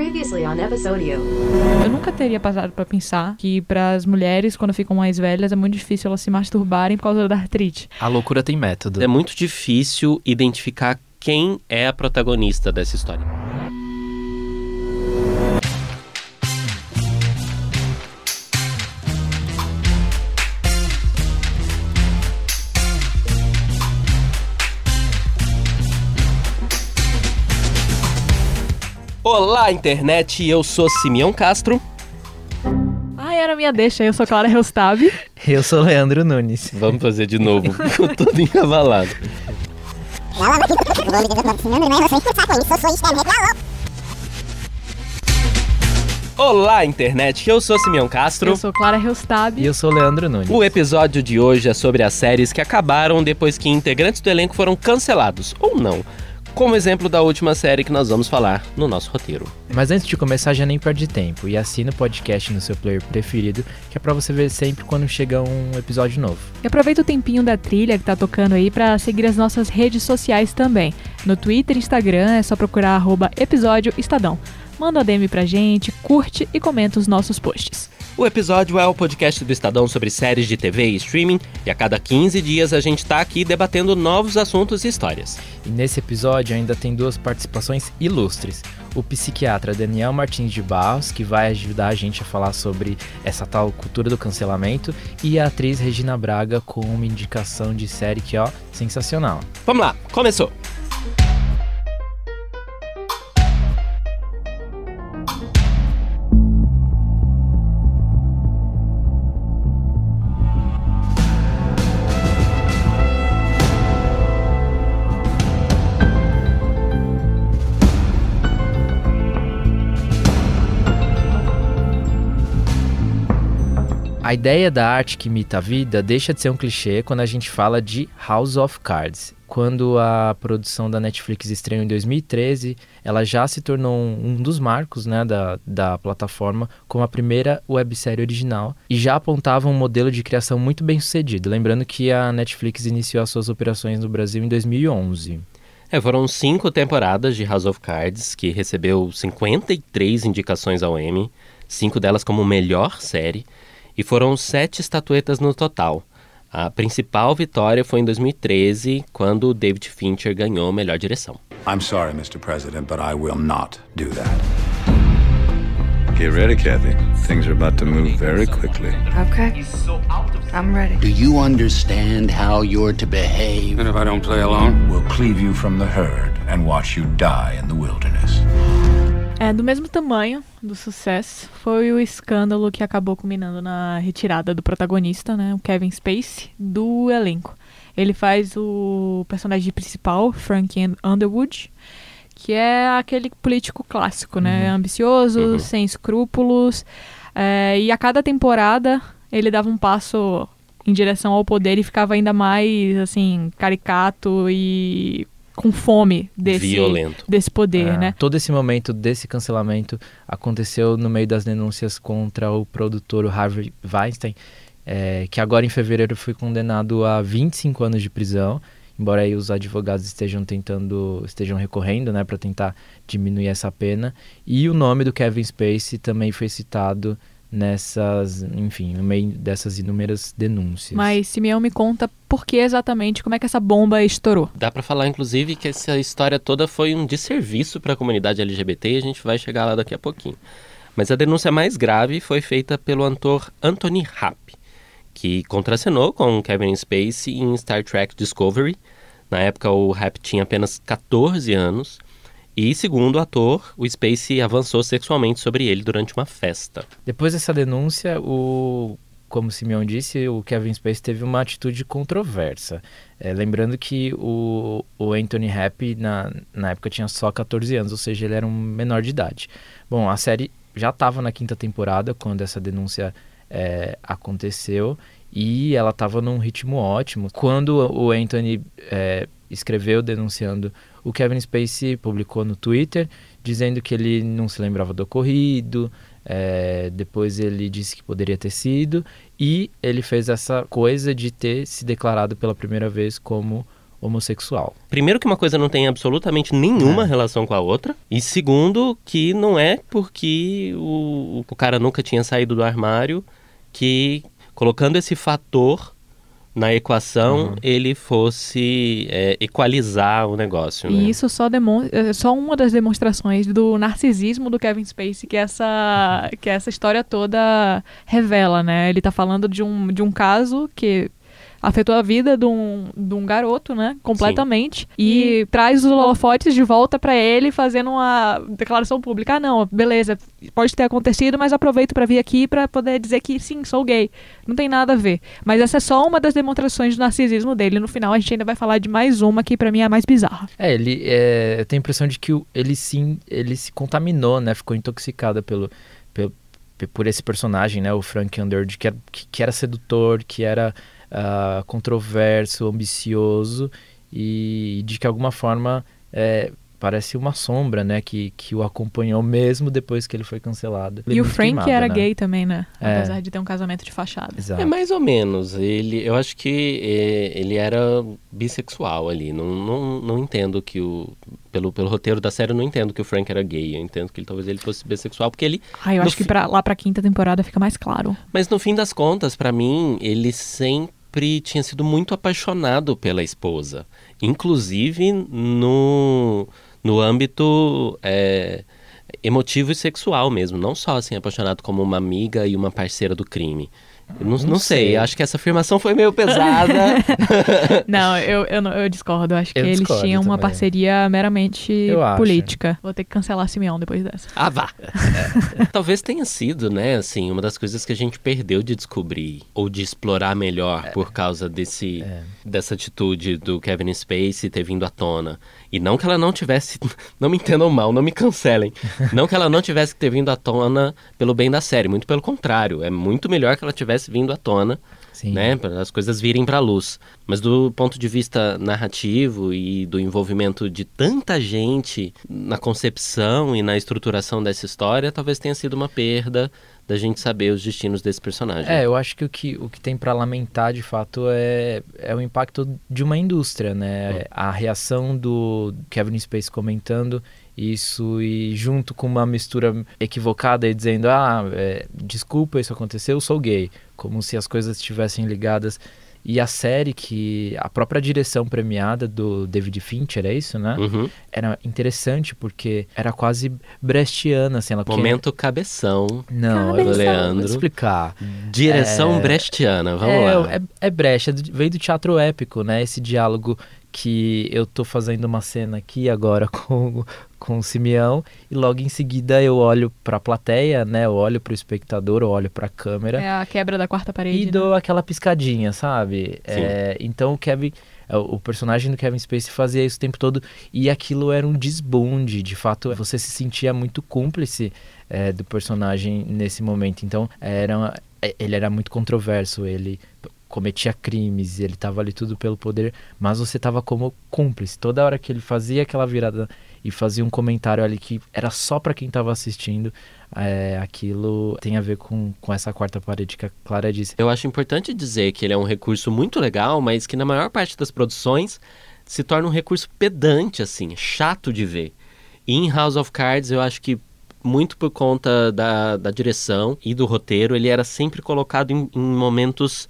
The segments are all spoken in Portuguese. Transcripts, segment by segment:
Previously on Episodio. Eu nunca teria passado pra pensar que para as mulheres, quando ficam mais velhas, é muito difícil elas se masturbarem por causa da artrite. A loucura tem método. É muito difícil identificar quem é a protagonista dessa história. Olá, internet! Eu sou Simeão Castro. Ah, era minha deixa. Eu sou Clara Reustab. Eu sou Leandro Nunes. Vamos fazer de novo, ficou todo encavalado. Olá, internet! Eu sou Simeão Castro. Eu sou Clara Reustab. E eu sou Leandro Nunes. O episódio de hoje é sobre as séries que acabaram depois que integrantes do elenco foram cancelados, ou não. Como exemplo da última série que nós vamos falar no nosso roteiro. Mas antes de começar, já nem perde tempo e assina o podcast no seu player preferido, que é pra você ver sempre quando chega um episódio novo. E aproveita o tempinho da trilha que tá tocando aí pra seguir as nossas redes sociais também. No Twitter e Instagram é só procurar arroba episódio Estadão. Manda um DM pra gente, curte e comenta os nossos posts. O episódio é o podcast do Estadão sobre séries de TV e streaming, e a cada 15 dias a gente tá aqui debatendo novos assuntos e histórias. E nesse episódio ainda tem duas participações ilustres. O psiquiatra Daniel Martins de Barros, que vai ajudar a gente a falar sobre essa tal cultura do cancelamento, e a atriz Regina Braga com uma indicação de série que, ó, sensacional. Vamos lá, começou! A ideia da arte que imita a vida deixa de ser um clichê quando a gente fala de House of Cards. Quando a produção da Netflix estreou em 2013, ela já se tornou um, dos marcos né, da, da plataforma como a primeira websérie original e já apontava um modelo de criação muito bem sucedido. Lembrando que a Netflix iniciou as suas operações no Brasil em 2011. É, foram cinco temporadas de House of Cards, que recebeu 53 indicações ao Emmy, cinco delas como melhor série, e foram sete estatuetas no total. A principal vitória foi em 2013, quando David Fincher ganhou melhor direção. I'm sorry, Mr. President, but I will not do that. Get ready, Kathy. Things are about to move very quickly. Okay. I'm ready. Do you understand how you're to behave? And if I don't play along? We'll cleave you from the herd and watch you die in the wilderness. É, do mesmo tamanho do sucesso foi o escândalo que acabou culminando na retirada do protagonista, né, o Kevin Spacey, do elenco. Ele faz o personagem principal, Frank Underwood, que é aquele político clássico, né, ambicioso, Uhum. sem escrúpulos, é, e a cada temporada ele dava um passo em direção ao poder e ficava ainda mais, assim, caricato e com fome desse, Violento. desse poder, É, né? Todo esse momento desse cancelamento aconteceu no meio das denúncias contra o produtor o Harvey Weinstein, é, que agora em fevereiro foi condenado a 25 anos de prisão, embora aí os advogados estejam tentando, estejam recorrendo, né, para tentar diminuir essa pena. E o nome do Kevin Spacey também foi citado nessas, enfim, no meio dessas inúmeras denúncias. Mas Simeão me conta por que exatamente, como é que essa bomba estourou. Dá pra falar, inclusive, que essa história toda foi um desserviço para a comunidade LGBT e a gente vai chegar lá daqui a pouquinho. Mas a denúncia mais grave foi feita pelo ator Anthony Rapp, que contracenou com Kevin Spacey em Star Trek Discovery. Na época, o Rapp tinha apenas 14 anos. E, segundo o ator, o Spacey avançou sexualmente sobre ele durante uma festa. Depois dessa denúncia, o, como o Simeão disse, o Kevin Spacey teve uma atitude controversa. É, lembrando que o, o Anthony Rapp, na, na época, tinha só 14 anos, ou seja, ele era um menor de idade. Bom, a série já estava na quinta temporada quando essa denúncia é, aconteceu e ela estava num ritmo ótimo. Quando o Anthony é, escreveu denunciando o Kevin Spacey publicou no Twitter dizendo que ele não se lembrava do ocorrido, é, depois ele disse que poderia ter sido, e ele fez essa coisa de ter se declarado pela primeira vez como homossexual. Primeiro que uma coisa não tem absolutamente nenhuma É. relação com a outra. E segundo que não é porque o, o cara nunca tinha saído do armário que colocando esse fator na equação Uhum. ele fosse é, equalizar o negócio. né? E isso só, demon é só uma das demonstrações do narcisismo do Kevin Spacey que essa, que essa história toda revela, né? Ele tá falando de um, de um caso que afetou a vida de um, de um garoto, né? Completamente. E traz os holofotes de volta pra ele, fazendo uma declaração pública. Ah, não, beleza, pode ter acontecido, mas aproveito pra vir aqui pra poder dizer que sim, sou gay. Não tem nada a ver. Mas essa é só uma das demonstrações do narcisismo dele. No final, a gente ainda vai falar de mais uma que pra mim é a mais bizarra. É, ele é, eu tenho a impressão de que ele sim, ele se contaminou, né? Ficou intoxicado pelo, pelo pe- por esse personagem, né? O Frank Underwood, que era, que, que era sedutor, que era ah, controverso, ambicioso e de que alguma forma é, parece uma sombra, né? Que, que o acompanhou mesmo depois que ele foi cancelado. Ele E o Frank queimado, era né? gay também, né? É. Apesar de ter um casamento de fachada. Exato. É mais ou menos. Ele, eu acho que é, ele era bissexual ali. Não, não, não entendo que o pelo, pelo roteiro da série, eu não entendo que o Frank era gay. Eu entendo que ele, talvez ele fosse bissexual, porque ele. Ah, eu no acho que fi- pra, lá pra quinta temporada fica mais claro. Mas no fim das contas, pra mim, ele sempre tinha sido muito apaixonado pela esposa. Inclusive no, no âmbito é, emotivo e sexual mesmo. Não só assim, apaixonado como uma amiga e uma parceira do crime. Não, Não não sei. sei. acho que essa afirmação foi meio pesada. Não, eu, eu, eu discordo. Eu acho que Eu eles discordo tinham uma também. parceria meramente política. Vou ter que cancelar Simeão depois dessa. Ah, vá! Talvez tenha sido, né, assim, uma das coisas que a gente perdeu de descobrir ou de explorar melhor por causa desse, dessa atitude do Kevin Spacey ter vindo à tona. E não que ela não tivesse, não me entendam mal, não me cancelem. Não que ela não tivesse que ter vindo à tona pelo bem da série, muito pelo contrário. É muito melhor que ela tivesse vindo à tona Sim. né, para as coisas virem para a luz. Mas do ponto de vista narrativo e do envolvimento de tanta gente na concepção e na estruturação dessa história, talvez tenha sido uma perda da gente saber os destinos desse personagem. É, eu acho que o que, o que tem pra lamentar de fato é, é o impacto de uma indústria, né? A reação do Kevin Space comentando isso e junto com uma mistura equivocada e dizendo: Ah, é, desculpa, isso aconteceu, eu sou gay. Como se as coisas estivessem ligadas. E a série que a própria direção premiada do David Fincher, é isso, né? Uhum. Era interessante porque era quase brechtiana, assim. Ela Momento cabeção, Não, do eu vou Leandro. explicar. Direção É. brechtiana, vamos é, lá. É, é brecha, veio do teatro épico, né? Esse diálogo que eu tô fazendo uma cena aqui agora com, com o Simeão e logo em seguida eu olho pra plateia, né? Eu olho pro espectador, eu olho pra câmera É a quebra da quarta parede. e né? dou aquela piscadinha, sabe? É, então o Kevin, é, o o personagem do Kevin Spacey fazia isso o tempo todo e aquilo era um desbonde, de fato você se sentia muito cúmplice é, do personagem nesse momento. Então era, é, ele era muito controverso, ele cometia crimes, ele tava ali tudo pelo poder, mas você tava como cúmplice. Toda hora que ele fazia aquela virada e fazia um comentário ali que era só pra quem tava assistindo, é, aquilo tem a ver com, com essa quarta parede que a Clara disse. Eu acho importante dizer que ele é um recurso muito legal, mas que na maior parte das produções se torna um recurso pedante, assim, chato de ver. E em House of Cards, eu acho que muito por conta da, da direção e do roteiro, ele era sempre colocado em, em momentos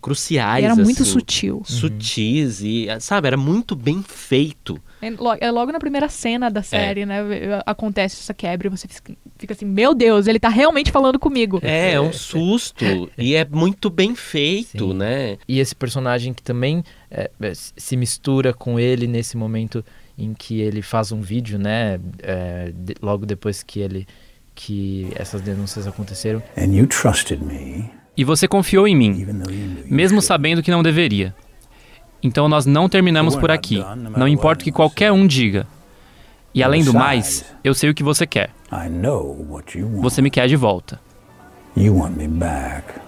cruciais. E era muito assim, sutil. Sutis e, sabe, era muito bem feito. É é logo na primeira cena da série, né? Acontece essa quebra e você fica- assim, meu Deus, ele tá realmente falando comigo. É, é um susto. e é muito bem feito, Sim. né? E esse personagem que também é, é, se mistura com ele nesse momento em que ele faz um vídeo, né? é, de- logo depois que ele que essas denúncias aconteceram. And you trusted me, E você confiou em mim, mesmo sabendo que não deveria. Então nós não terminamos por aqui, não importa o que qualquer um diga. E além do mais, eu sei o que você quer. Você me quer de volta.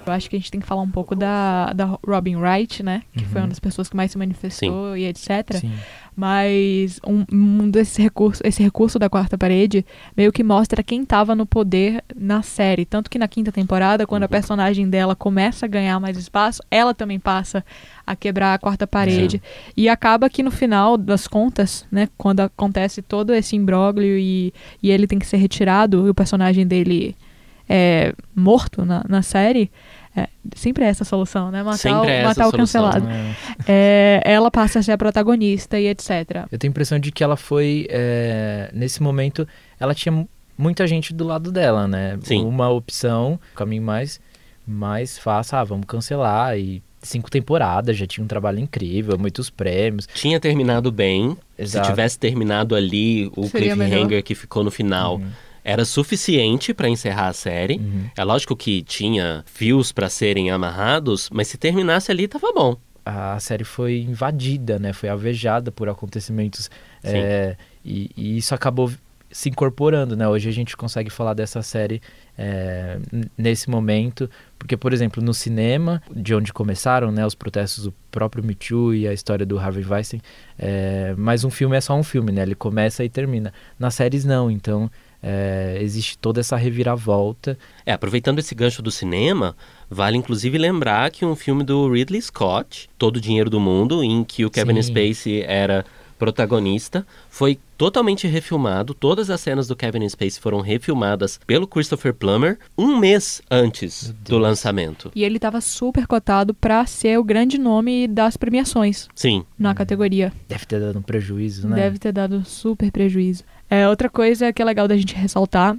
Eu acho que a gente tem que falar um pouco da, da Robin Wright, né? Que foi uma das pessoas que mais se manifestou e etc. Sim. Mas um, um desses recursos, esse recurso da quarta parede meio que mostra quem estava no poder na série. Tanto que na quinta temporada, quando a personagem dela começa a ganhar mais espaço, ela também passa a quebrar a quarta parede. Sim. E acaba que no final das contas, né, quando acontece todo esse imbróglio e, e ele tem que ser retirado, e o personagem dele é morto na, na série, é, sempre é essa a solução, né? Matar, Sempre é o, essa matar o cancelado. É. É, ela passa a ser a protagonista e etc. Eu tenho a impressão de que ela foi, é, nesse momento, ela tinha mu- muita gente do lado dela, né? Sim. Uma opção, o caminho mais, mais fácil, ah, vamos cancelar. E cinco temporadas, já tinha um trabalho incrível, muitos prêmios. Tinha terminado bem. Exato. Se tivesse terminado ali o Seria cliffhanger melhor. que ficou no final, Uhum. Era suficiente para encerrar a série. Uhum. É lógico que tinha fios para serem amarrados, mas se terminasse ali tava bom. a série foi invadida, né? Foi alvejada por acontecimentos é, e, e isso acabou se incorporando, né? Hoje a gente consegue falar dessa série é, nesse momento, porque, por exemplo, no cinema, de onde começaram, né, os protestos do próprio Me Too e a história do Harvey Weinstein, é, mas um filme é só um filme, né? Ele começa e termina. Nas séries não, então é, existe toda essa reviravolta. É, aproveitando esse gancho do cinema, vale inclusive lembrar que um filme do Ridley Scott, Todo o Dinheiro do Mundo, em que o Kevin Sim. Spacey era protagonista, foi totalmente refilmado. Todas as cenas do Kevin Spacey foram refilmadas pelo Christopher Plummer um mês antes do lançamento. E ele estava super cotado para ser o grande nome das premiações Sim, na categoria. Deve ter dado um prejuízo, né? Deve ter dado super prejuízo. É, outra coisa que é legal da gente ressaltar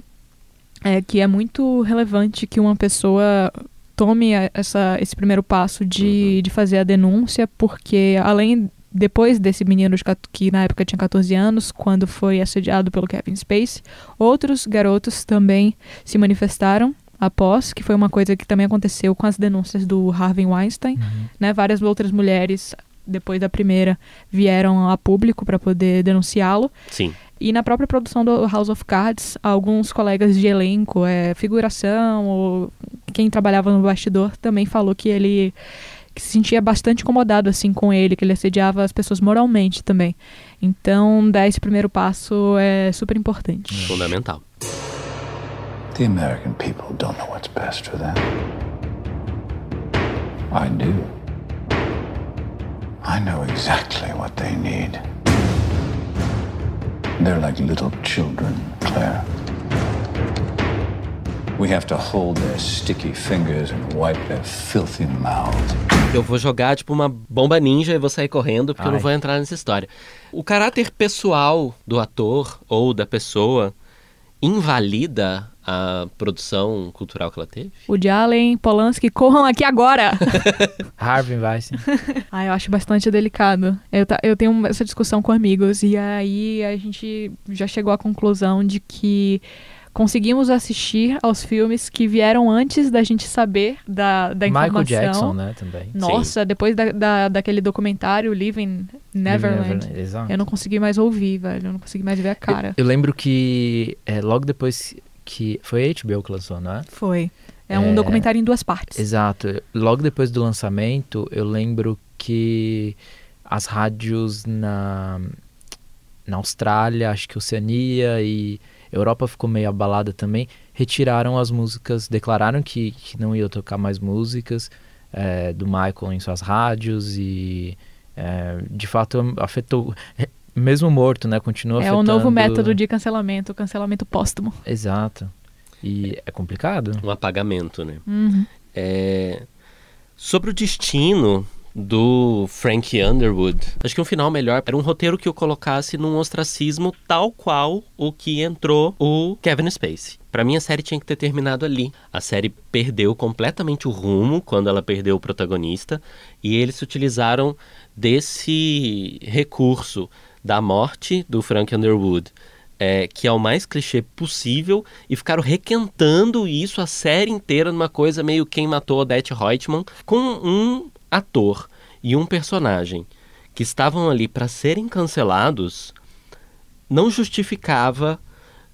é que é muito relevante que uma pessoa tome essa, esse primeiro passo de, de fazer a denúncia, porque além depois desse menino de, que na época tinha 14 anos, quando foi assediado pelo Kevin Spacey, outros garotos também se manifestaram após, que foi uma coisa que também aconteceu com as denúncias do Harvey Weinstein, né? Várias outras mulheres depois da primeira vieram a público para poder denunciá-lo. sim. E na própria produção do House of Cards, alguns colegas de elenco, é, figuração ou quem trabalhava no bastidor também falou que ele que se sentia bastante incomodado assim com ele, que ele assediava as pessoas moralmente também. Então, dar esse primeiro passo é super importante. Fundamental. The American people don't know what's best for them. I do. I know exactly what they need. They're like little children, Claire. Eu vou jogar tipo uma bomba ninja e vou sair correndo porque eu não Ai. vou entrar nessa história. O caráter pessoal do ator ou da pessoa invalida a produção cultural que ela teve? Woody Allen, Polanski, corram aqui agora! Harvey Weinstein. Ah, eu acho bastante delicado. Eu, ta- eu tenho essa discussão com amigos e aí a gente já chegou à conclusão de que conseguimos assistir aos filmes que vieram antes da gente saber da, da informação. Michael Jackson, né, também. Nossa, depois da, da- daquele documentário Living Neverland, Exato. eu não consegui mais ouvir, velho. Eu não consegui mais ver a cara. Eu lembro que é, logo depois que... Foi a HBO que lançou, não é? Foi. É um É. documentário em duas partes. Exato. Logo depois do lançamento, eu lembro que as rádios na, na Austrália, acho que Oceania e Europa ficou meio abalada também, retiraram as músicas, declararam que, que não ia tocar mais músicas é, do Michael em suas rádios e é, de fato afetou, mesmo morto, né? Continua É afetando. um novo método de cancelamento, o cancelamento póstumo. Exato. E é complicado. Um apagamento, né? Uhum. É, Sobre o destino do Frank Underwood, acho que um final melhor era um roteiro que o colocasse num ostracismo tal qual o que entrou o Kevin Spacey. Pra mim, a série tinha que ter terminado ali. A série perdeu completamente o rumo quando ela perdeu o protagonista e eles se utilizaram desse recurso da morte do Frank Underwood é, que é o mais clichê possível, e ficaram requentando isso a série inteira numa coisa meio quem matou Odette Reutemann, com um ator e um personagem que estavam ali para serem cancelados, não justificava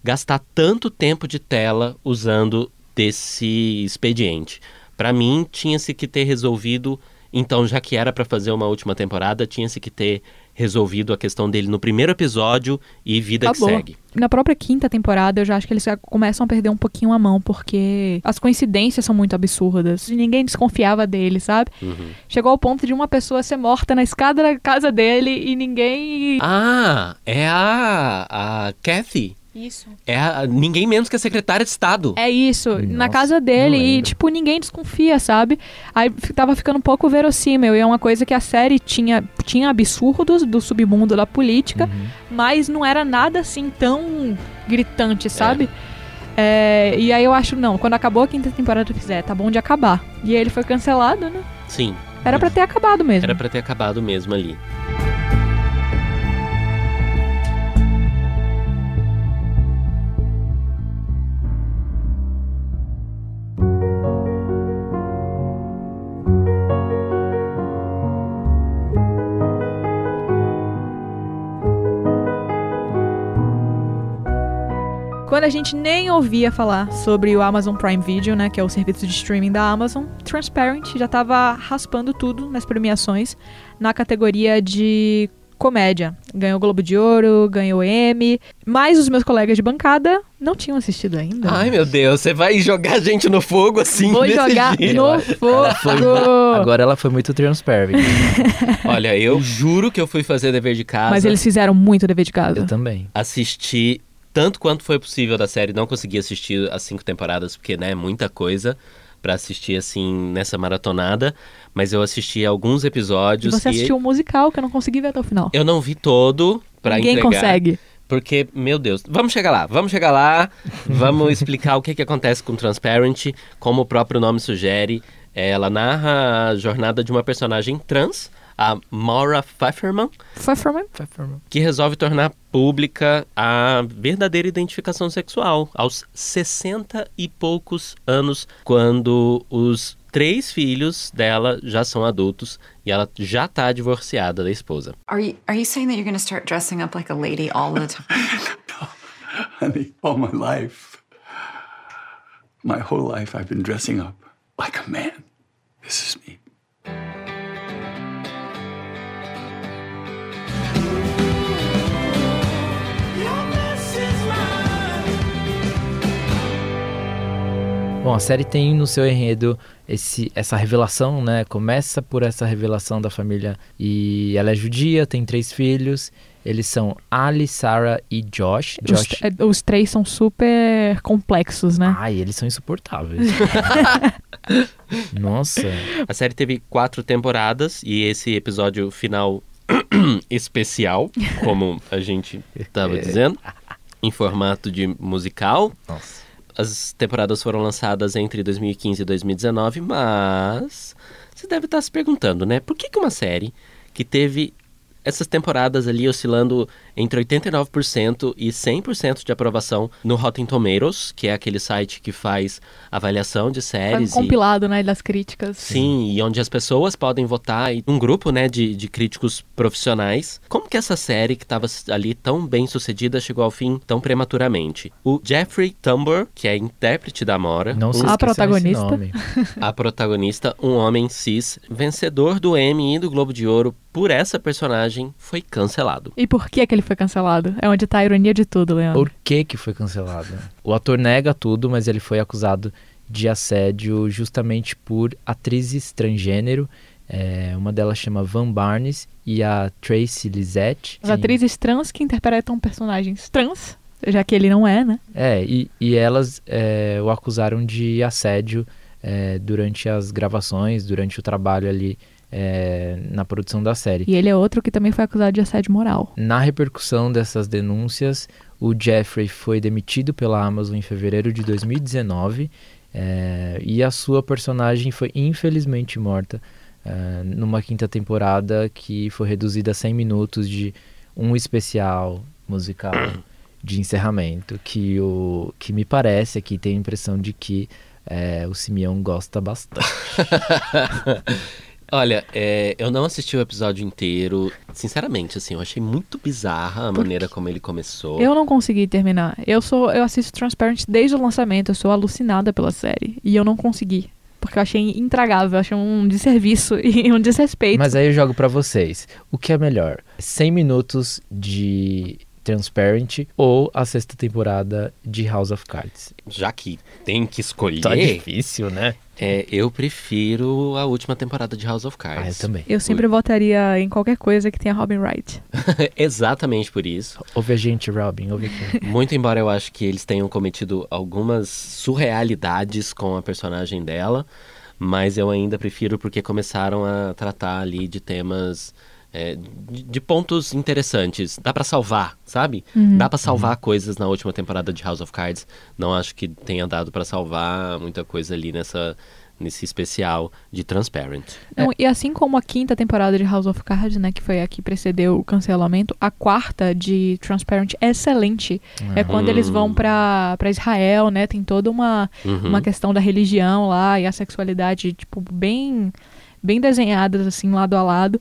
gastar tanto tempo de tela usando desse expediente. Para mim, tinha-se que ter resolvido, então, já que era para fazer uma última temporada, tinha-se que ter resolvido a questão dele no primeiro episódio e vida Acabou. que segue. Na própria quinta temporada, eu já acho que eles já começam a perder um pouquinho a mão, porque as coincidências são muito absurdas. Ninguém desconfiava dele, sabe? Uhum. Chegou ao ponto de uma pessoa ser morta na escada da casa dele e ninguém. Ah, é a, a Kathy. Isso. É a, ninguém menos que a secretária de Estado. É isso, na Nossa, casa dele e, tipo, ninguém desconfia, sabe? Aí tava ficando um pouco verossímil e é uma coisa que a série tinha, tinha absurdos do submundo da política, Uhum. mas não era nada assim tão gritante, sabe? É, e aí eu acho, não, quando acabou a quinta temporada, eu fiz, é, tá bom de acabar. E aí ele foi cancelado, né? Sim, Era pra ter acabado mesmo. era pra ter acabado mesmo ali. Quando a gente nem ouvia falar sobre o Amazon Prime Video, né, que é o serviço de streaming da Amazon, Transparent já tava raspando tudo nas premiações na categoria de comédia. Ganhou o Globo de Ouro, ganhou Emmy, mas os meus colegas de bancada não tinham assistido ainda. Ai, meu Deus, você vai jogar a gente no fogo assim? Vou desse jogar jeito? no fogo. Agora ela foi muito transparent. Olha, eu juro que eu fui fazer dever de casa. Mas eles fizeram muito dever de casa. Eu também. assisti tanto quanto foi possível da série. Não consegui assistir as cinco temporadas, porque, né, é muita coisa pra assistir, assim, nessa maratonada. Mas eu assisti alguns E episódios você e assistiu o musical, que eu não consegui ver até o final. eu não vi todo pra Ninguém entregar. consegue. Porque, meu Deus, vamos chegar lá, vamos chegar lá, vamos explicar o que, que acontece com Transparent, como o próprio nome sugere. Ela narra a jornada de uma personagem trans, a Maura Pfefferman, for me. que resolve tornar pública a verdadeira identificação sexual aos 60 e poucos anos, quando os três filhos dela já são adultos e ela já tá divorciada da esposa. Are you are you saying that you're going to start dressing up like a lady all the time? Honey, all my life, my whole life, I've been dressing up like a man. This is me. Bom, a série tem no seu enredo esse, essa revelação, né? Começa por essa revelação da família e ela é judia, tem três filhos. Eles são Ali, Sarah e Josh. Os, Josh. é, os três são super complexos, né? Ai, eles são insuportáveis. Nossa. A série teve quatro temporadas e esse episódio final especial, como a gente estava dizendo, em formato de musical. Nossa. As temporadas foram lançadas entre 2015 e 2019, mas você deve estar se perguntando, né? Por que, que uma série que teve essas temporadas ali oscilando entre 89% e 100% de aprovação no Rotten Tomatoes, que é aquele site que faz avaliação de Faz um séries e compilado, né, das críticas. Sim, e onde as pessoas podem votar, e um grupo, né, de, de críticos profissionais. Como que essa série, que estava ali tão bem sucedida, chegou ao fim tão prematuramente? O Jeffrey Tambor, que é intérprete da Mora, Não se um- A esqueçam protagonista. a protagonista, um homem cis, vencedor do Emmy e do Globo de Ouro por essa personagem, foi cancelado. E por que que ele foi cancelado? É onde tá a ironia de tudo, Leandro. Por que que foi cancelado? O ator nega tudo, mas ele foi acusado de assédio justamente por atrizes transgênero. É, uma delas chama Van Barnes e a Tracy Lizette. As atrizes trans que interpretam personagens trans, já que ele não é, né? É, e, e elas é, o acusaram de assédio é, durante as gravações, durante o trabalho ali é, na produção da série. E ele é outro que também foi acusado de assédio moral. Na repercussão dessas denúncias, o Jeffrey foi demitido pela Amazon em fevereiro de 2019 é, e a sua personagem foi infelizmente morta é, numa quinta temporada que foi reduzida a 100 minutos de um especial musical de encerramento que o que me parece aqui tem a impressão de que é, o Simeão gosta bastante. Olha, é, eu não assisti o episódio inteiro. Sinceramente, assim, eu achei muito bizarra a maneira como ele começou. Eu não consegui terminar. Eu sou, eu assisto Transparent desde o lançamento, eu sou alucinada pela série. E eu não consegui porque eu achei intragável, eu achei um desserviço e um desrespeito. Mas aí eu jogo para vocês. O que é melhor? 100 minutos de Transparent ou a sexta temporada de House of Cards? Já que tem que escolher. Tá difícil, né? É, eu prefiro a última temporada de House of Cards. Ah, eu também. Eu sempre votaria em qualquer coisa que tenha Robin Wright. Exatamente por isso. Ouve a gente, Robin, ouve aqui. Muito embora eu acho que eles tenham cometido algumas surrealidades com a personagem dela, mas eu ainda prefiro porque começaram a tratar ali de temas é, de, de, pontos interessantes. Dá para salvar, sabe? Uhum. Dá para salvar uhum. coisas na última temporada de House of Cards. Não acho que tenha dado para salvar muita coisa ali nessa nesse especial de Transparent. Não, é. E assim como a quinta temporada de House of Cards, né, que foi a que precedeu o cancelamento, a quarta de Transparent é excelente. Uhum. É quando eles vão para Israel, né, tem toda uma, uhum. uma questão da religião lá e a sexualidade, tipo, bem, bem desenhadas, assim, lado a lado.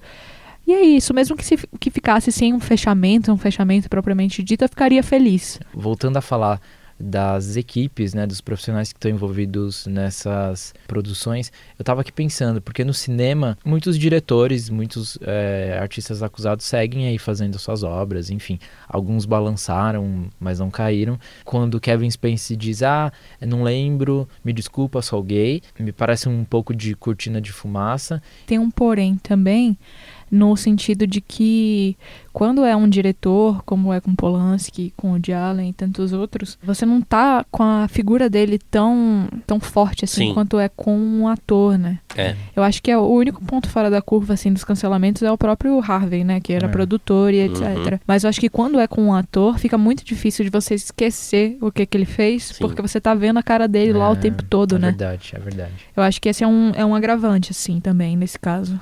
E é isso, mesmo que, se, que ficasse sem um fechamento, um fechamento propriamente dito, eu ficaria feliz. Voltando a falar das equipes, né, dos profissionais que estão envolvidos nessas produções, eu estava aqui pensando, porque no cinema, muitos diretores, muitos é, artistas acusados seguem aí fazendo suas obras, enfim, alguns balançaram, mas não caíram. Quando Kevin Spacey diz, ah, não lembro, me desculpa, sou gay, me parece um pouco de cortina de fumaça. Tem um porém também, no sentido de que quando é um diretor, como é com Polanski, com o Allen e tantos outros, você não tá com a figura dele tão, tão forte assim Sim. quanto é com um ator, né? É. Eu acho que é o único ponto fora da curva assim dos cancelamentos é o próprio Harvey, né, que era é. produtor e etc. Uhum. Mas eu acho que quando é com um ator, fica muito difícil de você esquecer o que que ele fez, Sim. porque você tá vendo a cara dele é, lá o é, tempo todo, é né? É verdade, é verdade. Eu acho que esse é um, é um agravante assim também nesse caso.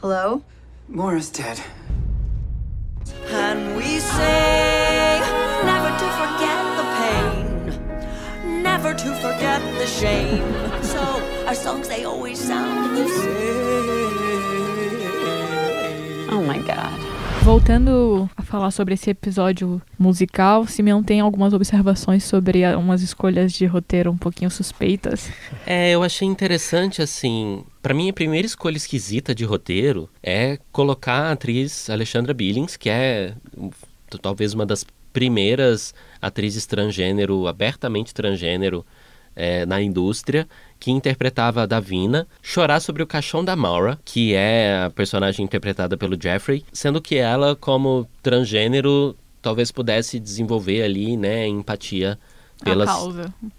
Hello? Moira's dead. And we sing never to forget the pain, never to forget the shame. so our songs they always sound the same. Oh my god. Voltando a falar sobre esse episódio musical, Simeão tem algumas observações sobre umas escolhas de roteiro um pouquinho suspeitas. É, eu achei interessante, assim. Para mim, a primeira escolha esquisita de roteiro é colocar a atriz Alexandra Billings, que é talvez uma das primeiras atrizes transgênero, abertamente transgênero, é, na indústria, que interpretava a Davina, chorar sobre o caixão da Maura, que é a personagem interpretada pelo Jeffrey, sendo que ela, como transgênero, talvez pudesse desenvolver ali, né, empatia pelas,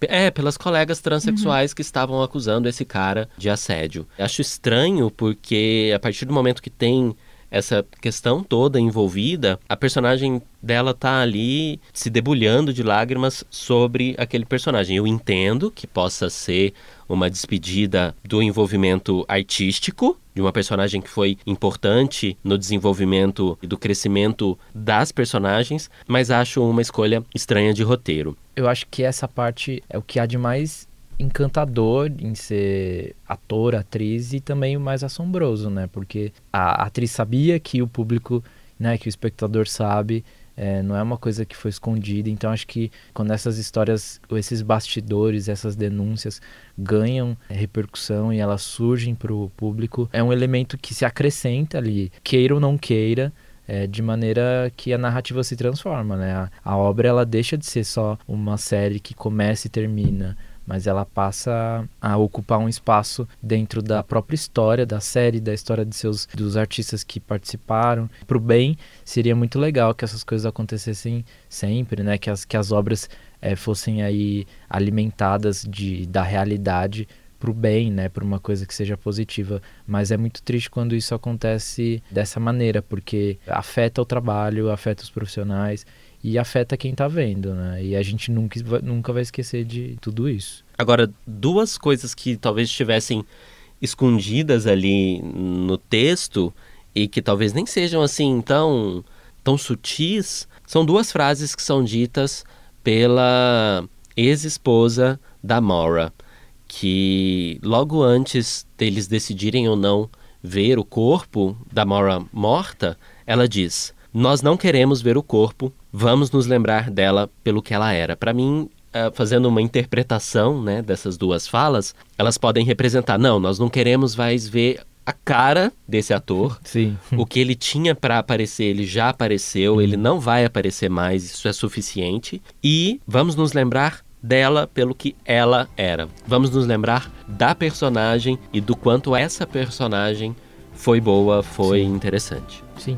É, pelas colegas transexuais uhum. que estavam acusando esse cara de assédio. Acho estranho porque a partir do momento que tem essa questão toda envolvida, a personagem dela tá ali se debulhando de lágrimas sobre aquele personagem. Eu entendo que possa ser uma despedida do envolvimento artístico de uma personagem que foi importante no desenvolvimento e do crescimento das personagens, mas acho uma escolha estranha de roteiro. Eu acho que essa parte é o que há de mais encantador em ser ator, atriz e também o mais assombroso, né? Porque a atriz sabia que o público, né, que o espectador sabe, é, não é uma coisa que foi escondida. Então acho que quando essas histórias, esses bastidores, essas denúncias ganham repercussão e elas surgem para o público, é um elemento que se acrescenta ali, queira ou não queira. É, de maneira que a narrativa se transforma, né? A, a obra ela deixa de ser só uma série que começa e termina, mas ela passa a ocupar um espaço dentro da própria história da série, da história de seus dos artistas que participaram. Para o bem, seria muito legal que essas coisas acontecessem sempre, né? Que as, que as obras é, fossem aí alimentadas de, da realidade para o bem, né, para uma coisa que seja positiva. Mas é muito triste quando isso acontece dessa maneira, porque afeta o trabalho, afeta os profissionais e afeta quem está vendo, né? E a gente nunca, nunca vai esquecer de tudo isso. Agora, duas coisas que talvez estivessem escondidas ali no texto e que talvez nem sejam assim tão, tão sutis, são duas frases que são ditas pela ex-esposa da Maura, que logo antes deles decidirem ou não ver o corpo da Maura morta, ela diz: nós não queremos ver o corpo, vamos nos lembrar dela pelo que ela era. Para mim, uh, fazendo uma interpretação né, dessas duas falas, elas podem representar, não, nós não queremos mais ver a cara desse ator. Sim. O que ele tinha para aparecer, ele já apareceu, ele não vai aparecer mais, isso é suficiente. E vamos nos lembrar dela pelo que ela era. Vamos nos lembrar da personagem e do quanto essa personagem foi boa, foi Sim. interessante. Sim.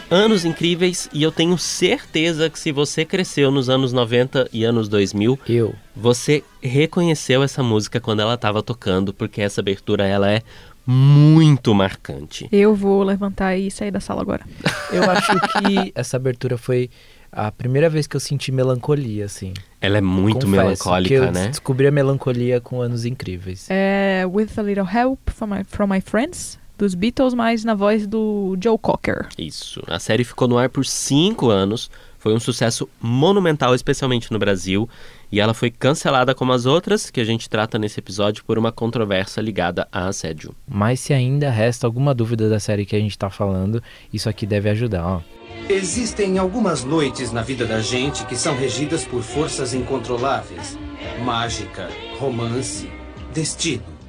Anos Incríveis e eu tenho certeza que se você cresceu nos anos 90 e anos 2000, Eu. você reconheceu essa música quando ela estava tocando, porque essa abertura ela é muito marcante. Eu vou levantar e sair da sala agora. Eu acho que essa abertura foi a primeira vez que eu senti melancolia, assim. Ela é muito Confesso, que melancólica, eu né? descobri a melancolia com Anos Incríveis. É With a Little Help from My, from my Friends, dos Beatles, mas na voz do Joe Cocker. Isso. A série ficou no ar por cinco anos, foi um sucesso monumental, especialmente no Brasil, e ela foi cancelada como as outras que a gente trata nesse episódio por uma controvérsia ligada a assédio. Mas se ainda resta alguma dúvida da série que a gente tá falando, isso aqui deve ajudar, ó. Existem algumas noites na vida da gente que são regidas por forças incontroláveis: mágica, romance, destino.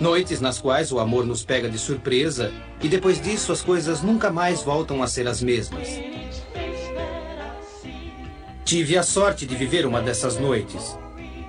Noites nas quais o amor nos pega de surpresa e depois disso as coisas nunca mais voltam a ser as mesmas. Tive a sorte de viver uma dessas noites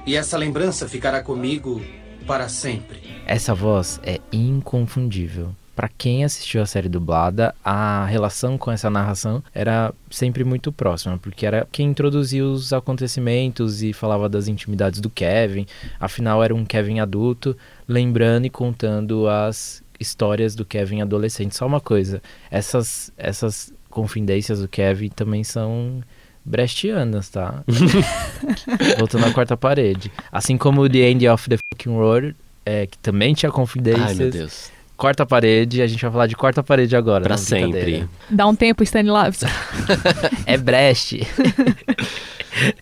e essa lembrança ficará comigo para sempre. Essa voz é inconfundível. Pra quem assistiu a série dublada, a relação com essa narração era sempre muito próxima, porque era quem introduzia os acontecimentos e falava das intimidades do Kevin. Afinal, era um Kevin adulto, lembrando e contando as histórias do Kevin adolescente. Só uma coisa, essas, essas confidências do Kevin também são brechtianas, tá? Voltando à quarta parede. Assim como o The End of the Fucking World, é, que também tinha confidências. Ai, meu Deus. Quarta parede, a gente vai falar de quarta parede agora. Pra sempre. Dá um tempo, Stanislavski. É Brecht.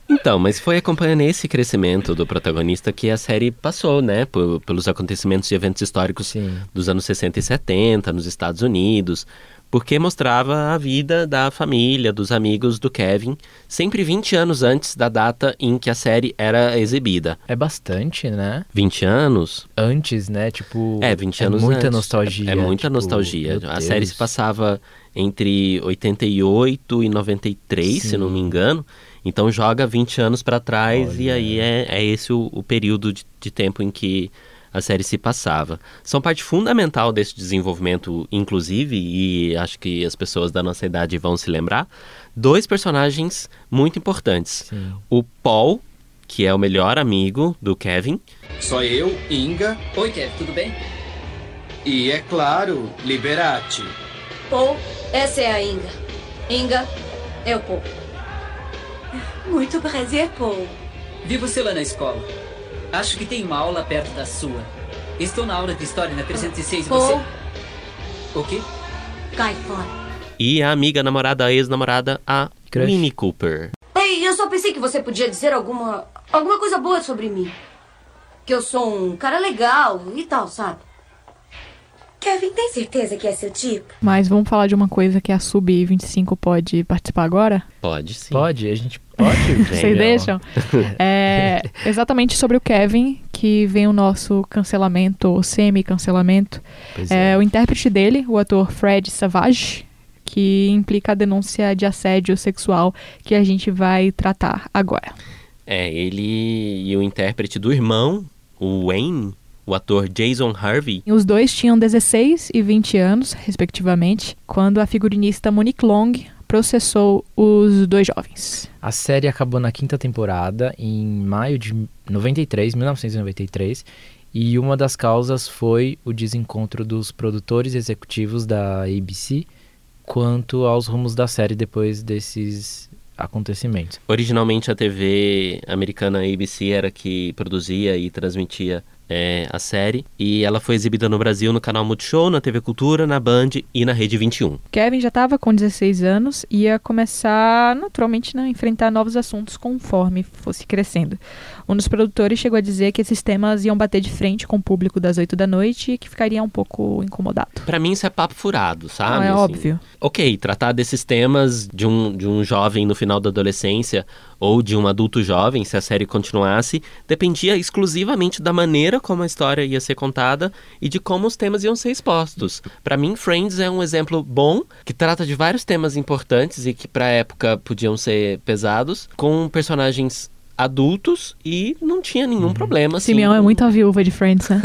Então, mas foi acompanhando esse crescimento do protagonista que a série passou, né? Por- pelos acontecimentos e eventos históricos Sim. dos anos 60 e 70 nos Estados Unidos, porque mostrava a vida da família, dos amigos do Kevin, sempre 20 anos antes da data em que a série era exibida. É bastante, né? 20 anos? Antes, né? Tipo. É, 20 é anos muita antes. nostalgia. É, é muita tipo, nostalgia. A série se passava entre 88 e 93, se Sim. não me engano. Então joga 20 anos para trás e Olha. aí é, é esse o, o período de, de tempo em que a série se passava. São parte fundamental desse desenvolvimento, inclusive, e acho que as pessoas da nossa idade vão se lembrar, dois personagens muito importantes. Sim. O Paul, que é o melhor amigo do Kevin, Só eu, Inga. Oi, Kevin, tudo bem? E é claro, Liberati. Paul, essa é a Inga. Inga, é o Paul. Muito prazer, Paul. Vi você lá na escola. Acho que tem uma aula perto da sua. Estou na aula de história na 306 e Paul. você. O quê? Cai fora. e a amiga, namorada, a ex-namorada, a Crush. Minnie Cooper. Ei, eu só pensei que você podia dizer alguma. alguma coisa boa sobre mim. Que eu sou um cara legal e tal, sabe? Kevin, tem certeza que é seu tipo? Mas vamos falar de uma coisa que a Sub-25 pode participar agora? Pode sim. Pode? A gente pode? Vocês deixam? É exatamente sobre o Kevin que vem o nosso cancelamento, ou semi-cancelamento. É, é. o intérprete dele, o ator Fred Savage, que implica a denúncia de assédio sexual que a gente vai tratar agora. É, ele e o intérprete do irmão, o Wayne, o ator Jason Harvey, Os dois tinham 16 e 20 anos, respectivamente, quando a figurinista Monique Long processou os dois jovens. A série acabou na quinta temporada, em maio de 93, 1993, e uma das causas foi o desencontro dos produtores executivos da ABC quanto aos rumos da série depois desses acontecimentos. Originalmente a TV americana ABC era que produzia e transmitia é, a série e ela foi exibida no Brasil no canal Multishow, na TV Cultura, na Band e na Rede 21. Kevin já estava com 16 anos e ia começar naturalmente né, a enfrentar novos assuntos conforme fosse crescendo. Um dos produtores chegou a dizer que esses temas iam bater de frente com o público das 8 da noite e que ficaria um pouco incomodado. Para mim isso é papo furado, sabe? Não, é assim, óbvio. Ok, tratar desses temas de um, de um jovem no final da adolescência ou de um adulto jovem, se a série continuasse, dependia exclusivamente da maneira como a história ia ser contada e de como os temas iam ser expostos. Para mim, Friends é um exemplo bom que trata de vários temas importantes e que para a época podiam ser pesados, com personagens adultos e não tinha nenhum uhum. problema. Assim, Simeão é muito a viúva de Friends, né?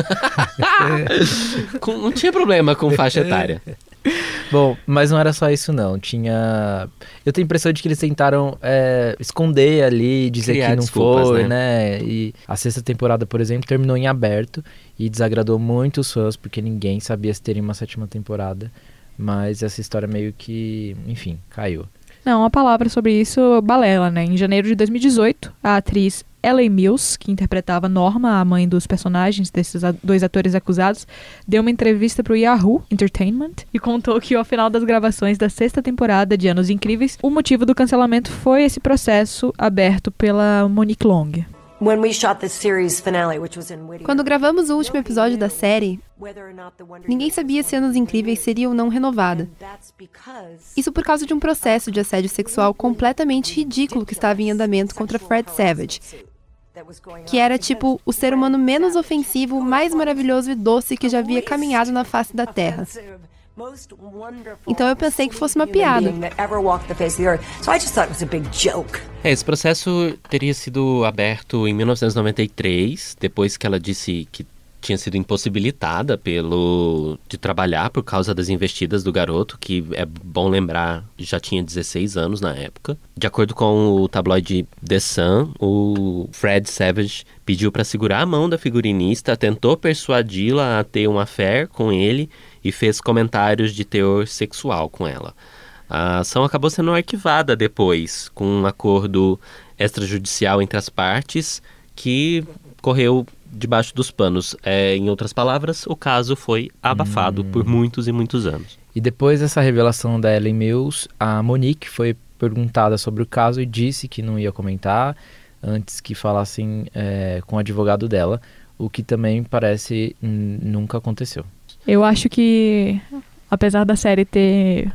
com, não tinha problema com faixa etária. Bom, mas não era só isso não. Tinha. Eu tenho a impressão de que eles tentaram é, esconder ali, dizer Criar que não foi, né? né? E a sexta temporada, por exemplo, terminou em aberto e desagradou muito os fãs, porque ninguém sabia se teria uma sétima temporada. Mas essa história meio que, enfim, caiu. Não, uma palavra sobre isso balela, né? Em janeiro de 2018, a atriz Ellen Mills, que interpretava Norma, a mãe dos personagens desses dois atores acusados, deu uma entrevista para o Yahoo Entertainment e contou que ao final das gravações da sexta temporada de Anos Incríveis, o motivo do cancelamento foi esse processo aberto pela Monique Long. Quando gravamos o último episódio da série, ninguém sabia se Anos Incríveis seria ou não renovada. Isso por causa de um processo de assédio sexual completamente ridículo que estava em andamento contra Fred Savage, que era tipo o ser humano menos ofensivo, mais maravilhoso e doce que já havia caminhado na face da Terra. Então eu pensei que fosse uma piada. É, esse processo teria sido aberto em 1993, depois que ela disse que tinha sido impossibilitada pelo de trabalhar por causa das investidas do garoto, que é bom lembrar, já tinha 16 anos na época. De acordo com o tabloide The Sun, o Fred Savage pediu para segurar a mão da figurinista, tentou persuadi-la a ter um affair com ele e fez comentários de teor sexual com ela. A ação acabou sendo arquivada depois, com um acordo extrajudicial entre as partes que correu debaixo dos panos. É, em outras palavras, o caso foi abafado hum. por muitos e muitos anos. E depois dessa revelação da Ellen Mills, a Monique foi perguntada sobre o caso e disse que não ia comentar antes que falassem é, com o advogado dela, o que também parece nunca aconteceu. Eu acho que, apesar da série ter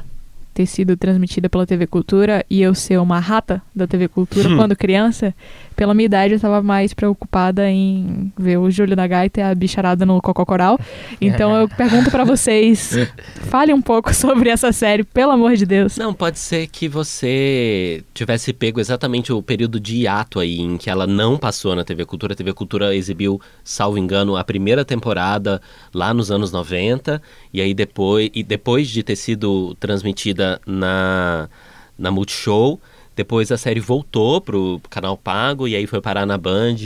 ter sido transmitida pela TV Cultura e eu ser uma rata da TV Cultura hum. quando criança, pela minha idade eu estava mais preocupada em ver o Júlio da Gaita e a bicharada no Cocó Coral. Então eu pergunto para vocês, fale um pouco sobre essa série, pelo amor de Deus. Não, pode ser que você tivesse pego exatamente o período de hiato aí em que ela não passou na TV Cultura. A TV Cultura exibiu, salvo engano, a primeira temporada lá nos anos 90 e aí depois e depois de ter sido transmitida na na Multishow, depois a série voltou pro canal pago e aí foi parar na Band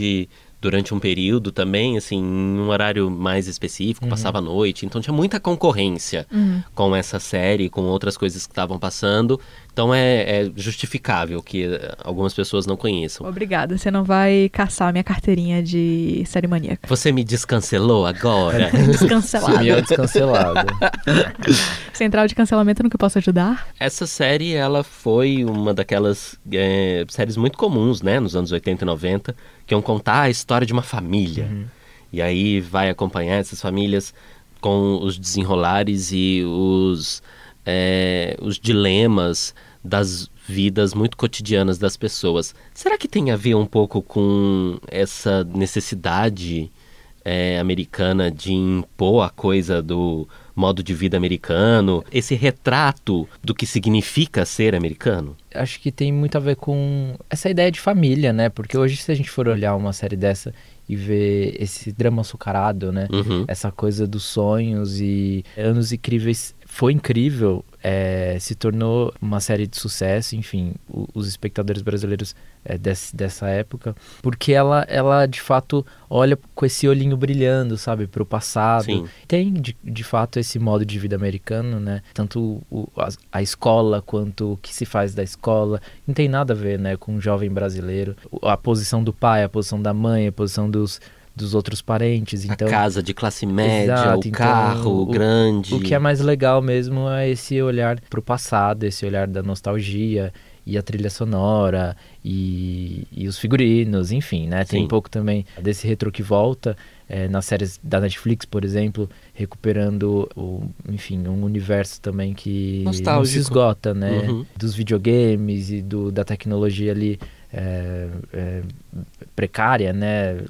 durante um período também, assim, em um horário mais específico, uhum. passava a noite. Então tinha muita concorrência uhum. com essa série, com outras coisas que estavam passando. Então é, é, justificável que eh, algumas pessoas não conheçam. Obrigada, você não vai caçar minha carteirinha de série maníaca. Você me descancelou agora? Descancelado. Sim, descancelado. Central de cancelamento no que eu posso ajudar? Essa série, ela foi uma daquelas é, séries muito comuns, né, nos anos 80 e 90, que iam contar a história de uma família. Uhum. E aí vai acompanhar essas famílias com os desenrolares e os, é, os dilemas das vidas muito cotidianas das pessoas. Será que tem a ver um pouco com essa necessidade é, americana de impor a coisa do modo de vida americano, esse retrato do que significa ser americano? Acho que tem muito a ver com essa ideia de família, né? Porque hoje, se a gente for olhar uma série dessa e ver esse drama açucarado, né? Uhum. Essa coisa dos sonhos e anos incríveis foi incrível, é, se tornou uma série de sucesso, enfim, o, os espectadores brasileiros é, desse, dessa época, porque ela, ela de fato olha com esse olhinho brilhando, sabe, para o passado. Sim. Tem de, de fato esse modo de vida americano, né? Tanto o, a, a, escola quanto o que se faz da escola, não tem nada a ver, né, com um jovem brasileiro. A posição do pai, a posição da mãe, a posição dos dos outros parentes. Então, a casa de classe média, Exato, o então, carro o, grande. O que é mais legal mesmo é esse olhar para o passado, esse olhar da nostalgia e a trilha sonora e, e os figurinos, enfim, né? Tem Sim. um pouco também desse retro que volta é, nas séries da Netflix, por exemplo, recuperando, o, enfim, um universo também que não se esgota, né? Uhum. Dos videogames e do, da tecnologia ali é, é, precária, né?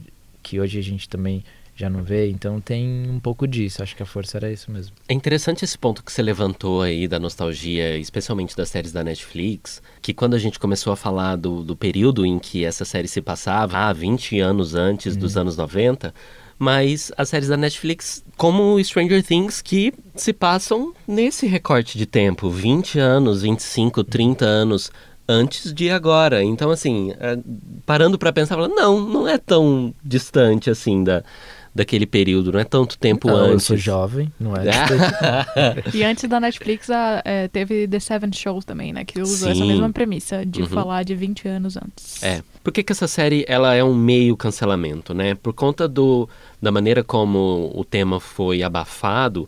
Que hoje a gente também já não vê, então tem um pouco disso, acho que a força era isso mesmo. É interessante esse ponto que você levantou aí da nostalgia, especialmente das séries da Netflix, que quando a gente começou a falar do, do período em que essa série se passava, ah, 20 anos antes dos uhum. anos 90, mas as séries da Netflix, como Stranger Things, que se passam nesse recorte de tempo, 20 anos, 25, 30 anos antes de agora. Então, assim, é, parando para pensar, não, não é tão distante assim da, daquele período, não é tanto tempo não, antes. Eu sou jovem, não é e antes da Netflix, a, é, teve The Seven Shows também, né? Que usou Sim. essa mesma premissa de uhum. falar de 20 anos antes. É. Por que, que essa série ela é um meio cancelamento, né? Por conta do, da maneira como o tema foi abafado,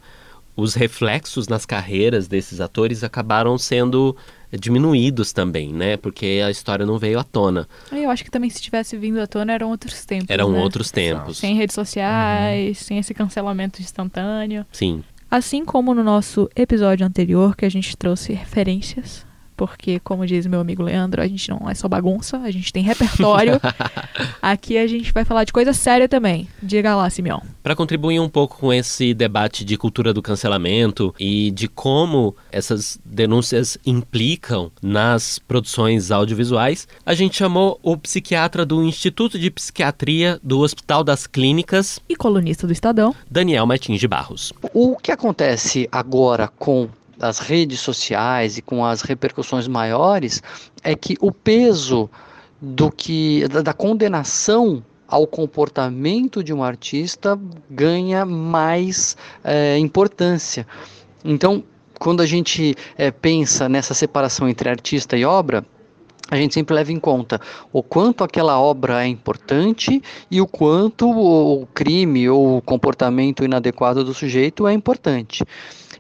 os reflexos nas carreiras desses atores acabaram sendo diminuídos também, né? Porque a história não veio à tona. Eu acho que também se tivesse vindo à tona eram outros tempos. Eram né? outros tempos. Sem redes sociais, uhum. sem esse cancelamento instantâneo. Sim. Assim como no nosso episódio anterior, que a gente trouxe referências porque, como diz meu amigo Leandro, a gente não é só bagunça, a gente tem repertório. Aqui a gente vai falar de coisa séria também. Diga lá, Simeão. Para contribuir um pouco com esse debate de cultura do cancelamento e de como essas denúncias implicam nas produções audiovisuais, a gente chamou o psiquiatra do Instituto de Psiquiatria do Hospital das Clínicas e colunista do Estadão, Daniel Martins de Barros. O que acontece agora com das redes sociais e com as repercussões maiores é que o peso do que da, da condenação ao comportamento de um artista ganha mais é, importância. Então, quando a gente é, pensa nessa separação entre artista e obra, a gente sempre leva em conta o quanto aquela obra é importante e o quanto o crime ou o comportamento inadequado do sujeito é importante.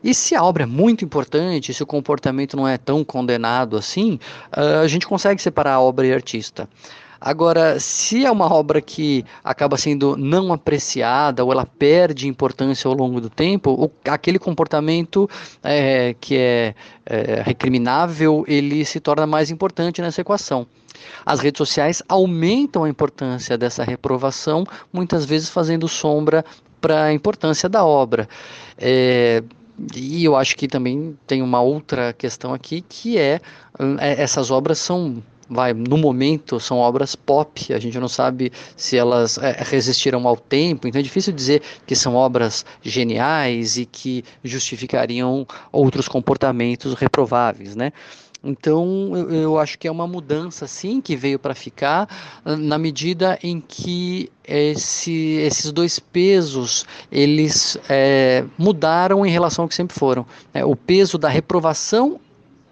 E se a obra é muito importante, se o comportamento não é tão condenado assim, ah, a gente consegue separar a obra e artista. Agora, se é uma obra que acaba sendo não apreciada ou ela perde importância ao longo do tempo, o, aquele comportamento é, que é, é recriminável, ele se torna mais importante nessa equação. As redes sociais aumentam a importância dessa reprovação, muitas vezes fazendo sombra para a importância da obra. É, e eu acho que também tem uma outra questão aqui que é, é essas obras são vai no momento são obras pop a gente não sabe se elas é, resistiram ao tempo então é difícil dizer que são obras geniais e que justificariam outros comportamentos reprováveis né então, eu, acho que é uma mudança, sim, que veio para ficar, na medida em que esse, esses dois pesos, eles é, mudaram em relação ao que sempre foram. Né? O peso da reprovação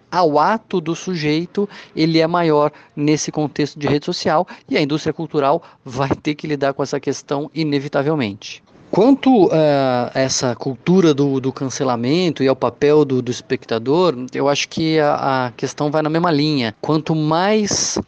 ao ato do sujeito, ele é maior nesse contexto de rede social, e a indústria cultural vai ter que lidar com essa questão inevitavelmente. Quanto a uh, essa cultura do, do, cancelamento e ao papel do, do espectador, eu acho que a, a, questão vai na mesma linha. Quanto mais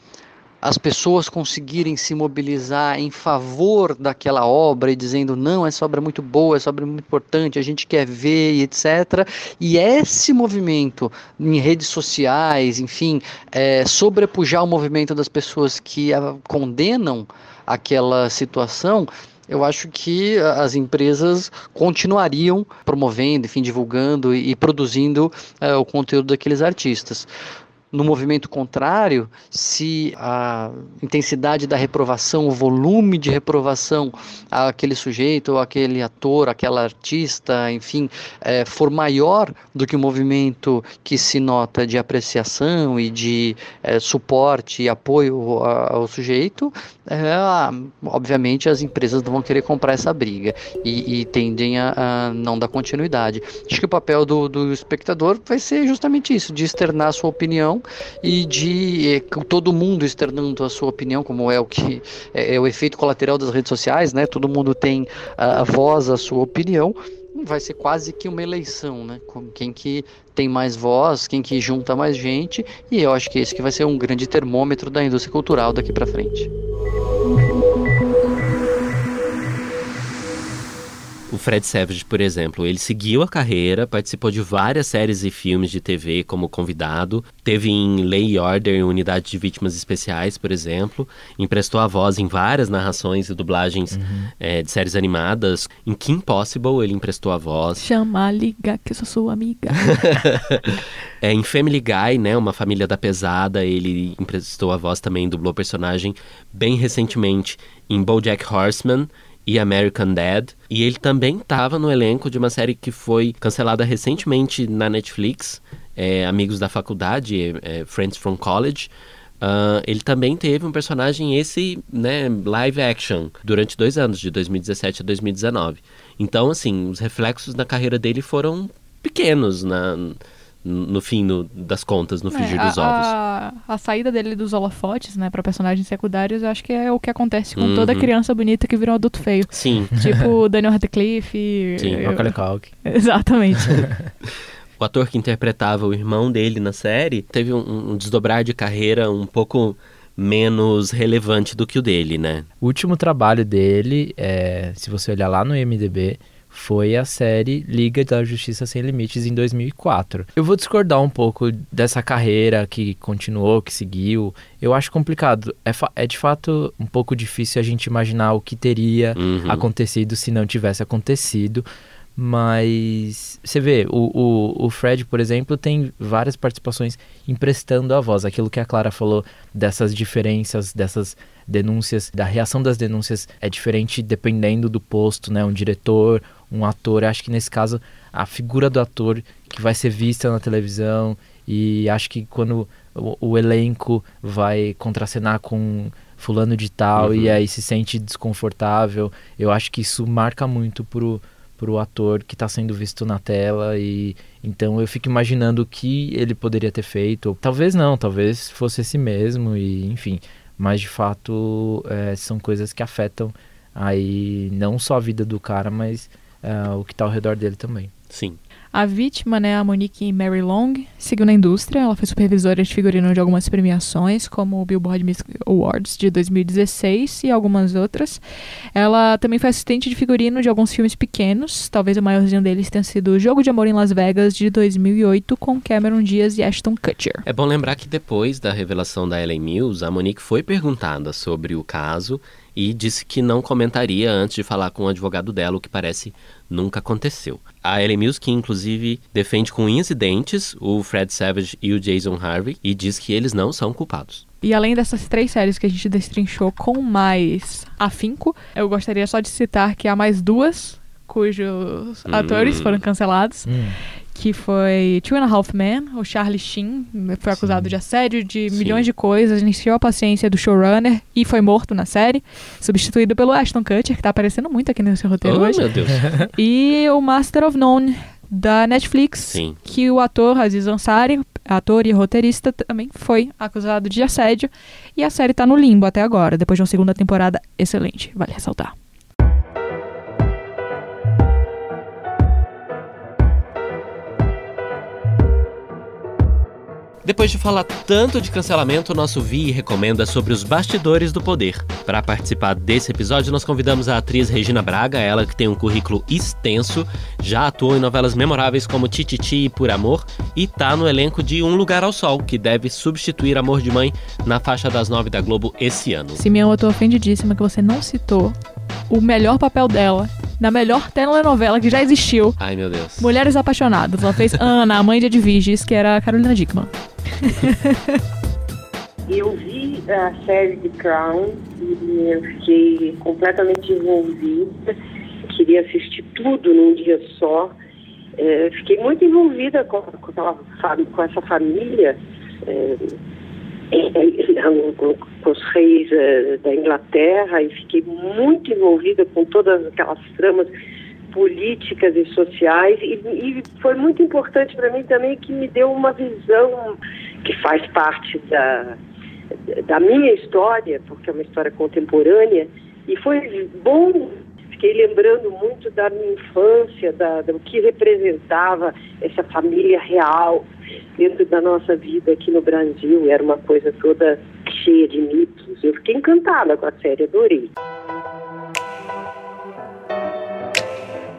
as pessoas conseguirem se mobilizar em favor daquela obra e dizendo não, essa obra é muito boa, essa obra é muito importante, a gente quer ver e etc. E esse movimento em redes sociais, enfim, é, sobrepujar o movimento das pessoas que a, condenam aquela situação, eu acho que as empresas continuariam promovendo, enfim, divulgando e, produzindo uh, o conteúdo daqueles artistas. No movimento contrário, se a intensidade da reprovação, o volume de reprovação àquele sujeito, ou aquele ator, aquela artista, enfim, é, for maior do que o movimento que se nota de apreciação e de é, suporte e apoio ao sujeito, é, obviamente as empresas não vão querer comprar essa briga e, e tendem a, a, não dar continuidade. Acho que o papel do, do espectador vai ser justamente isso, de externar sua opinião e de é, todo mundo externando a sua opinião, como é o que é, é o efeito colateral das redes sociais, né? Todo mundo tem a, a voz, a sua opinião vai ser quase que uma eleição, né? Com quem que tem mais voz, quem que junta mais gente, e eu acho que esse que vai ser um grande termômetro da indústria cultural daqui para frente. Fred Savage, por exemplo, ele seguiu a carreira, participou de várias séries e filmes de TV como convidado, teve em Lay e Order em Unidade de Vítimas Especiais, por exemplo, emprestou a voz em várias narrações e dublagens uhum. é, de séries animadas. Em Kim Possible ele emprestou a voz. Chama, liga, que eu sou sua amiga. é, em Family Guy, né, uma família da pesada, ele emprestou a voz também, dublou personagem bem recentemente em BoJack Horseman, e American Dad. E ele também estava no elenco de uma série que foi cancelada recentemente na Netflix, é, Amigos da Faculdade, é, Friends from College. Uh, ele também teve um personagem esse, né, live action, durante dois anos, de 2017 a 2019. Então, assim, os reflexos na carreira dele foram pequenos na, no fim no, das contas, no frigir é, dos ovos. A, a, saída dele dos holofotes, né, para personagens secundários, eu acho que é o que acontece com uhum. toda criança bonita que vira um adulto feio. Sim. Tipo Daniel Radcliffe. Sim, eu... Macaulay Culkin. Exatamente. o ator que interpretava o irmão dele na série teve um, um desdobrar de carreira um pouco menos relevante do que o dele, né? O último trabalho dele, é, se você olhar lá no IMDb, foi a série Liga da Justiça Sem Limites em 2004. Eu vou discordar um pouco dessa carreira que continuou, que seguiu. Eu acho complicado. É, é de fato um pouco difícil a gente imaginar o que teria uhum. acontecido se não tivesse acontecido. Mas você vê, o, o, o, Fred, por exemplo, tem várias participações emprestando a voz. Aquilo que a Clara falou dessas diferenças, dessas denúncias, da reação das denúncias é diferente dependendo do posto, né? Um diretor, um ator. Acho que nesse caso a figura do ator que vai ser vista na televisão e acho que quando o, o elenco vai contracenar com fulano de tal uhum. e aí se sente desconfortável, eu acho que isso marca muito pro pro ator que está sendo visto na tela e então eu fico imaginando o que ele poderia ter feito. Talvez não, talvez fosse esse mesmo e enfim, mas de fato é, são coisas que afetam aí não só a vida do cara, mas uh, o que está ao redor dele também. Sim. A vítima, né, a Monique Mary Long, seguiu na indústria. Ela foi supervisora de figurino de algumas premiações, como o Billboard Music Awards de 2016 e algumas outras. Ela também foi assistente de figurino de alguns filmes pequenos. Talvez o maiorzinho deles tenha sido o Jogo de Amor em Las Vegas, de 2008, com Cameron Diaz e Ashton Kutcher. É bom lembrar que depois da revelação da Ellen Mills, a Monique foi perguntada sobre o caso e disse que não comentaria antes de falar com o advogado dela, o que parece nunca aconteceu. A Ellen Mills, que inclusive defende com unhas e dentes o Fred Savage e o Jason Harvey e diz que eles não são culpados. E além dessas três séries que a gente destrinchou com mais afinco, eu gostaria só de citar que há mais duas cujos hum. atores foram cancelados. Hum que foi Two and a Half Men, o Charlie Sheen foi acusado Sim. de assédio, de Sim. milhões de coisas, iniciou a paciência do showrunner e foi morto na série, substituído pelo Ashton Kutcher, que tá aparecendo muito aqui nesse roteiro oh, hoje. Meu Deus. E o Master of None, da Netflix, Sim. que o ator Aziz Ansari, ator e roteirista, também foi acusado de assédio, e a série tá no limbo até agora, depois de uma segunda temporada excelente, vale ressaltar. Depois de falar tanto de cancelamento, nosso Vi recomenda sobre os bastidores do poder. Para participar desse episódio, nós convidamos a atriz Regina Braga, ela que tem um currículo extenso, já atuou em novelas memoráveis como Tititi e Por Amor e tá no elenco de Um Lugar ao Sol, que deve substituir Amor de Mãe na faixa das nove da Globo esse ano. Simeão, eu tô ofendidíssima que você não citou o melhor papel dela na melhor telenovela que já existiu. Ai, meu Deus. Mulheres Apaixonadas. Ela fez Ana, a mãe de Edviges, que era a Carolina Dickman. Eu vi a série de Crown e eu fiquei completamente envolvida. Queria assistir tudo num dia só. É, fiquei muito envolvida com, com, aquela, com essa família, é, com, os reis é, da Inglaterra, e fiquei muito envolvida com todas aquelas tramas políticas e sociais. E, e foi muito importante para mim também que me deu uma visão que faz parte da da minha história, porque é uma história contemporânea, e foi bom, fiquei lembrando muito da minha infância, da, do que representava essa família real dentro da nossa vida aqui no Brasil, era uma coisa toda cheia de mitos. Eu fiquei encantada com a série, adorei.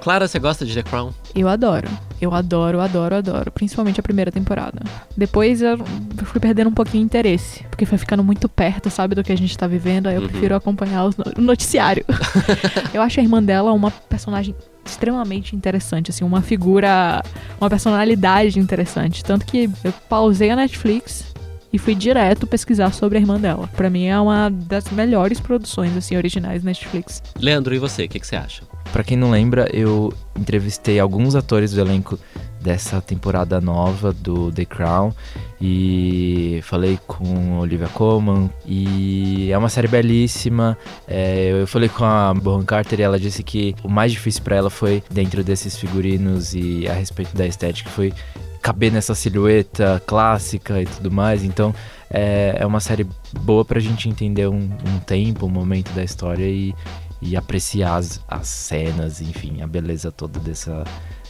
Clara, você gosta de The Crown? Eu adoro. Eu adoro, adoro, adoro. Principalmente a primeira temporada. Depois eu fui perdendo um pouquinho de interesse. Porque foi ficando muito perto, sabe, do que a gente tá vivendo. Aí eu uhum. prefiro acompanhar o noticiário. eu acho a irmã dela uma personagem extremamente interessante, assim, uma figura, uma personalidade interessante. Tanto que eu pausei a Netflix e fui direto pesquisar sobre a irmã dela. Para mim é uma das melhores produções assim originais Netflix. Leandro, e você, o que, que você acha? Para quem não lembra, eu entrevistei alguns atores do elenco dessa temporada nova do The Crown e falei com Olivia Colman e é uma série belíssima. É, eu falei com a Bohan Carter e ela disse que o mais difícil para ela foi dentro desses figurinos e a respeito da estética foi caber nessa silhueta clássica e tudo mais. Então é, é uma série boa pra gente entender um, um tempo, um momento da história e e apreciar as, as cenas, enfim, a beleza toda dessa,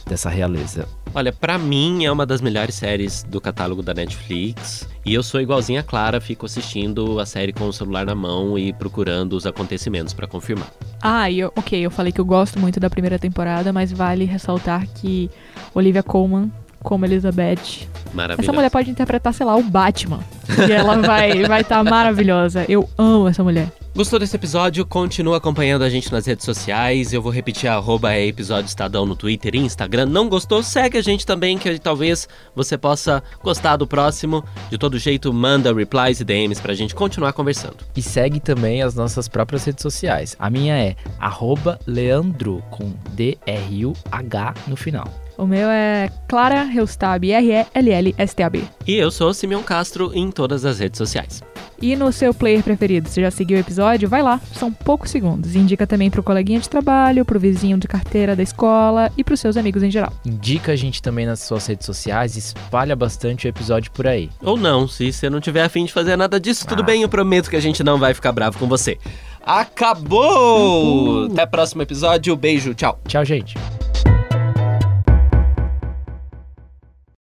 dessa realeza. Olha, para mim é uma das melhores séries do catálogo da Netflix. E eu sou igualzinha a Clara, fico assistindo a série com o celular na mão e procurando os acontecimentos para confirmar. Ah, eu, ok, eu falei que eu gosto muito da primeira temporada, mas vale ressaltar que Olivia Colman como Elizabeth. Essa mulher pode interpretar, sei lá, o Batman. E ela vai estar vai tá maravilhosa. Eu amo essa mulher. Gostou desse episódio? Continua acompanhando a gente nas redes sociais. Eu vou repetir arroba é episódio Estadão no Twitter e Instagram. Não gostou? Segue a gente também, que talvez você possa gostar do próximo. De todo jeito, manda replies e DMs pra gente continuar conversando. E segue também as nossas próprias redes sociais. A minha é arroba Leandro, com D-R-U-H no final. O meu é Clara Reustab, R-E-L-L-S-T-A-B. E eu sou Simeon Castro em todas as redes sociais. E no seu player preferido, você já seguiu o episódio? Vai lá, são poucos segundos. Indica também pro coleguinha de trabalho, pro vizinho de carteira da escola e pros seus amigos em geral. Indica a gente também nas suas redes sociais, espalha bastante o episódio por aí. Ou não, se você não tiver afim de fazer nada disso, ah. tudo bem, eu prometo que a gente não vai ficar bravo com você. Acabou! Uhul. Até o próximo episódio, beijo, tchau. Tchau, gente.